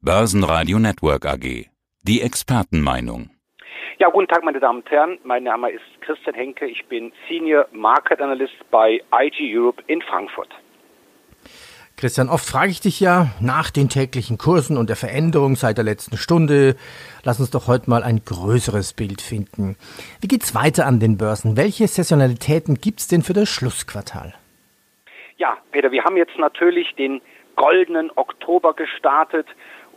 Börsenradio Network AG. Die Expertenmeinung. Ja, guten Tag, meine Damen und Herren. Mein Name ist Christian Henke. Ich bin Senior Market Analyst bei IG Europe in Frankfurt. Christian, oft frage ich dich ja nach den täglichen Kursen und der Veränderung seit der letzten Stunde. Lass uns doch heute mal ein größeres Bild finden. Wie geht's weiter an den Börsen? Welche Saisonalitäten gibt's denn für das Schlussquartal? Ja, Peter, wir haben jetzt natürlich den goldenen Oktober gestartet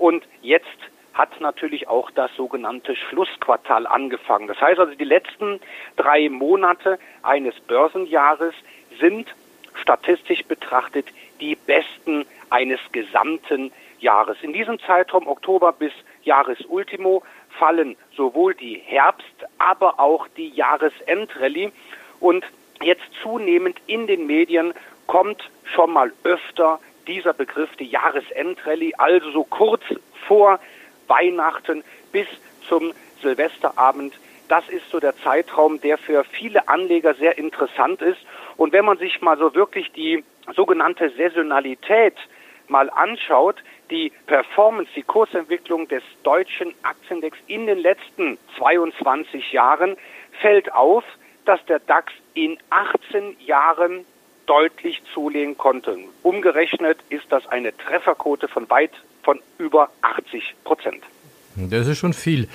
und jetzt hat natürlich auch das sogenannte Schlussquartal angefangen. Das heißt also, die letzten drei Monate eines Börsenjahres sind statistisch betrachtet die besten eines gesamten Jahres. In diesem Zeitraum Oktober bis Jahresultimo fallen sowohl die Herbst, aber auch die Jahresendrallye und jetzt zunehmend in den Medien kommt schon mal öfter dieser Begriff die Jahresendrallye, also so kurz vor Weihnachten bis zum Silvesterabend. Das ist so der Zeitraum, der für viele Anleger sehr interessant ist. Und wenn man sich mal so wirklich die sogenannte Saisonalität mal anschaut, die Performance, die Kursentwicklung des deutschen Aktienindex in den letzten 22 Jahren, fällt auf, dass der DAX in 18 Jahren deutlich zulegen konnte. Umgerechnet ist das eine Trefferquote von weit von über 80 Prozent. Das ist schon viel.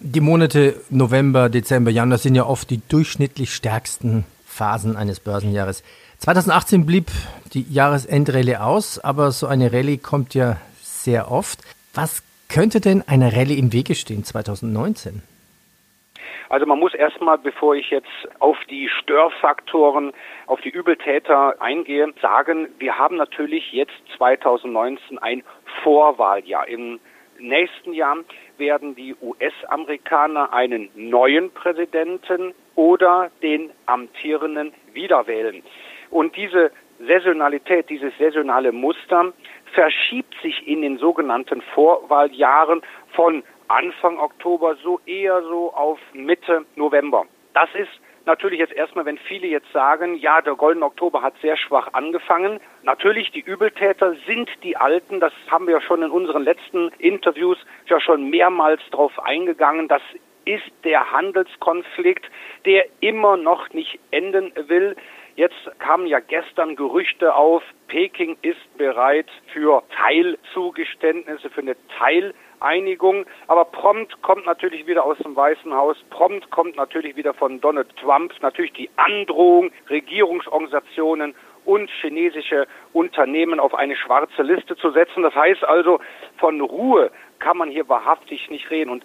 Die Monate November, Dezember, Januar sind ja oft die durchschnittlich stärksten Phasen eines Börsenjahres. 2018 blieb die Jahresendrallye aus, aber so eine Rallye kommt ja sehr oft. Was könnte denn einer Rallye im Wege stehen 2019? Also man muss erstmal, bevor ich jetzt auf die Störfaktoren, auf die Übeltäter eingehe, sagen, wir haben natürlich jetzt 2019 ein Vorwahljahr. Im nächsten Jahr werden die US-Amerikaner einen neuen Präsidenten oder den amtierenden wiederwählen. Und diese Saisonalität, dieses saisonale Muster verschiebt sich in den sogenannten Vorwahljahren von Anfang Oktober so eher so auf Mitte November. Das ist natürlich jetzt erstmal, wenn viele jetzt sagen, ja, der goldene Oktober hat sehr schwach angefangen. Natürlich, die Übeltäter sind die Alten. Das haben wir ja schon in unseren letzten Interviews ja schon mehrmals drauf eingegangen. Das ist der Handelskonflikt, der immer noch nicht enden will. Jetzt kamen ja gestern Gerüchte auf, Peking ist bereit für Teilzugeständnisse, für eine Teileinigung. Aber prompt kommt natürlich wieder aus dem Weißen Haus, prompt kommt natürlich wieder von Donald Trump natürlich die Androhung, Regierungsorganisationen und chinesische Unternehmen auf eine schwarze Liste zu setzen. Das heißt also, von Ruhe kann man hier wahrhaftig nicht reden. Und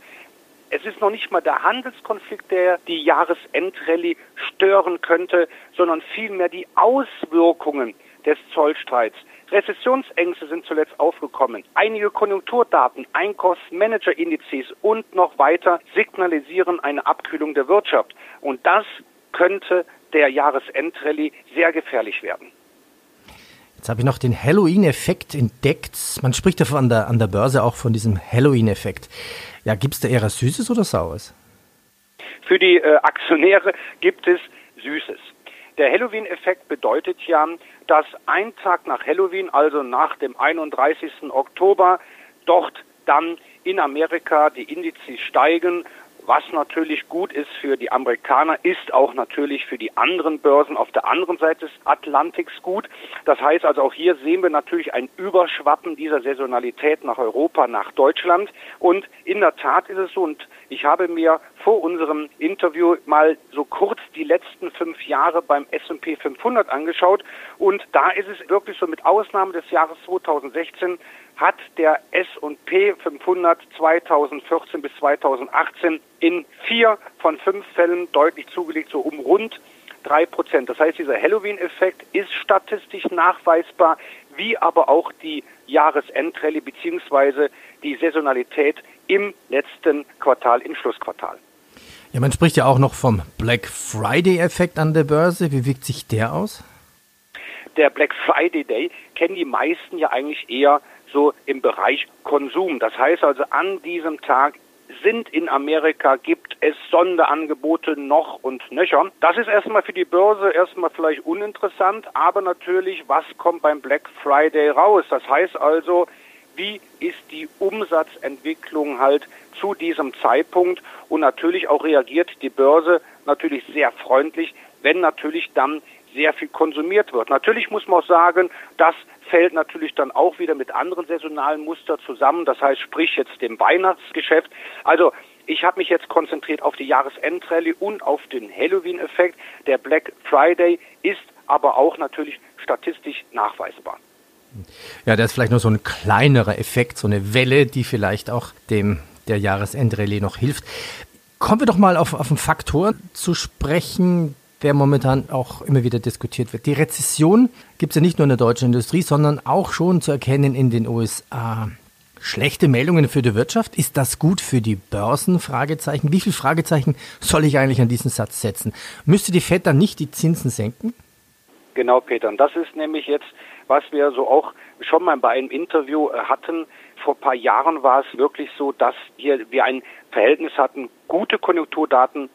es ist noch nicht mal der Handelskonflikt, der die Jahresendrallye stören könnte, sondern vielmehr die Auswirkungen des Zollstreits. Rezessionsängste sind zuletzt aufgekommen. Einige Konjunkturdaten, Einkaufsmanagerindizes und noch weiter signalisieren eine Abkühlung der Wirtschaft. Und das könnte der Jahresendrallye sehr gefährlich werden. Jetzt habe ich noch den Halloween-Effekt entdeckt. Man spricht ja an der, an der Börse auch von diesem Halloween-Effekt. Ja, gibt es da eher Süßes oder Saures? Für die äh, Aktionäre gibt es Süßes. Der Halloween-Effekt bedeutet ja, dass ein Tag nach Halloween, also nach dem 31. Oktober, dort dann in Amerika die Indizes steigen was natürlich gut ist für die Amerikaner, ist auch natürlich für die anderen Börsen auf der anderen Seite des Atlantiks gut. Das heißt also auch hier sehen wir natürlich ein Überschwappen dieser Saisonalität nach Europa, nach Deutschland. Und in der Tat ist es so, und ich habe mir vor unserem Interview mal so kurz die letzten fünf Jahre beim S&P 500 angeschaut. Und da ist es wirklich so mit Ausnahme des Jahres 2016 hat der S&P 500 2014 bis 2018 in vier von fünf Fällen deutlich zugelegt, so um rund drei Prozent. Das heißt, dieser Halloween-Effekt ist statistisch nachweisbar, wie aber auch die Jahresendrallye beziehungsweise die Saisonalität im letzten Quartal, im Schlussquartal. Ja, man spricht ja auch noch vom Black Friday-Effekt an der Börse. Wie wirkt sich der aus? Der Black Friday Day kennen die meisten ja eigentlich eher so im Bereich Konsum. Das heißt also, an diesem Tag sind in Amerika, gibt es Sonderangebote noch und nöcher. Das ist erstmal für die Börse erstmal vielleicht uninteressant, aber natürlich, was kommt beim Black Friday raus? Das heißt also, wie ist die Umsatzentwicklung halt zu diesem Zeitpunkt und natürlich auch reagiert die Börse natürlich sehr freundlich, wenn natürlich dann sehr viel konsumiert wird. Natürlich muss man auch sagen, das fällt natürlich dann auch wieder mit anderen saisonalen Mustern zusammen, das heißt sprich jetzt dem Weihnachtsgeschäft. Also ich habe mich jetzt konzentriert auf die Jahresendrallye und auf den Halloween-Effekt. Der Black Friday ist aber auch natürlich statistisch nachweisbar. Ja, da ist vielleicht noch so ein kleinerer Effekt, so eine Welle, die vielleicht auch dem der Jahresendrallye noch hilft. Kommen wir doch mal auf, auf einen Faktor zu sprechen, der momentan auch immer wieder diskutiert wird. Die Rezession gibt es ja nicht nur in der deutschen Industrie, sondern auch schon zu erkennen in den USA. Schlechte Meldungen für die Wirtschaft. Ist das gut für die Börsen? Fragezeichen. Wie viele Fragezeichen soll ich eigentlich an diesen Satz setzen? Müsste die Fed dann nicht die Zinsen senken? Genau, Peter. Und das ist nämlich jetzt, was wir so auch schon mal bei einem Interview äh, hatten. Vor ein paar Jahren war es wirklich so, dass hier wir ein Verhältnis hatten, gute Konjunkturdaten,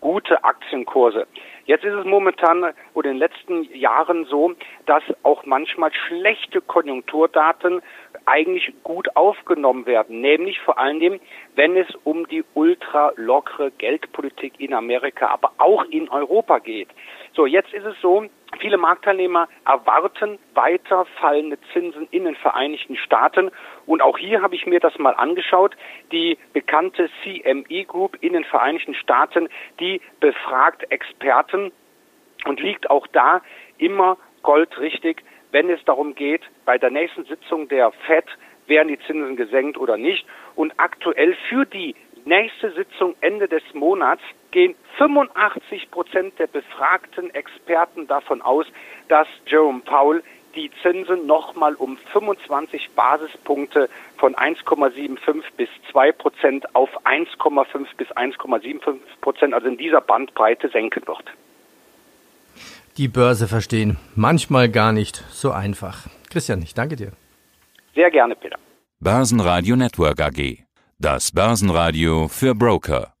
gute Aktienkurse. Jetzt ist es momentan oder in den letzten Jahren so, dass auch manchmal schlechte Konjunkturdaten eigentlich gut aufgenommen werden, nämlich vor allen Dingen, wenn es um die ultra lockere Geldpolitik in Amerika, aber auch in Europa geht. So, jetzt ist es so, viele Marktteilnehmer erwarten weiter fallende Zinsen in den Vereinigten Staaten. Und auch hier habe ich mir das mal angeschaut. Die bekannte CME Group in den Vereinigten Staaten, die befragt Experten und liegt auch da immer goldrichtig, wenn es darum geht, bei der nächsten Sitzung der FED werden die Zinsen gesenkt oder nicht. Und aktuell für die nächste Sitzung Ende des Monats gehen 85 Prozent der befragten Experten davon aus, dass Jerome Powell die Zinsen nochmal um 25 Basispunkte von 1,75 bis 2 Prozent auf 1,5 bis 1,75 Prozent, also in dieser Bandbreite senken wird. Die Börse verstehen, manchmal gar nicht so einfach. Christian, ich danke dir. Sehr gerne, Peter. Börsenradio Network AG. Das Börsenradio für Broker.